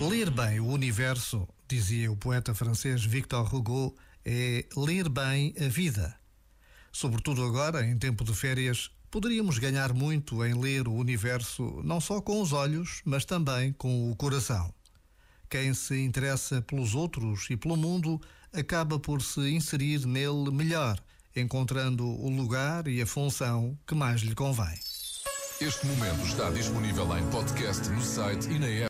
Ler bem o universo, dizia o poeta francês Victor Hugo, é ler bem a vida. Sobretudo agora, em tempo de férias, poderíamos ganhar muito em ler o universo não só com os olhos, mas também com o coração. Quem se interessa pelos outros e pelo mundo acaba por se inserir nele melhor, encontrando o lugar e a função que mais lhe convém. Este momento está disponível em podcast no site e na app.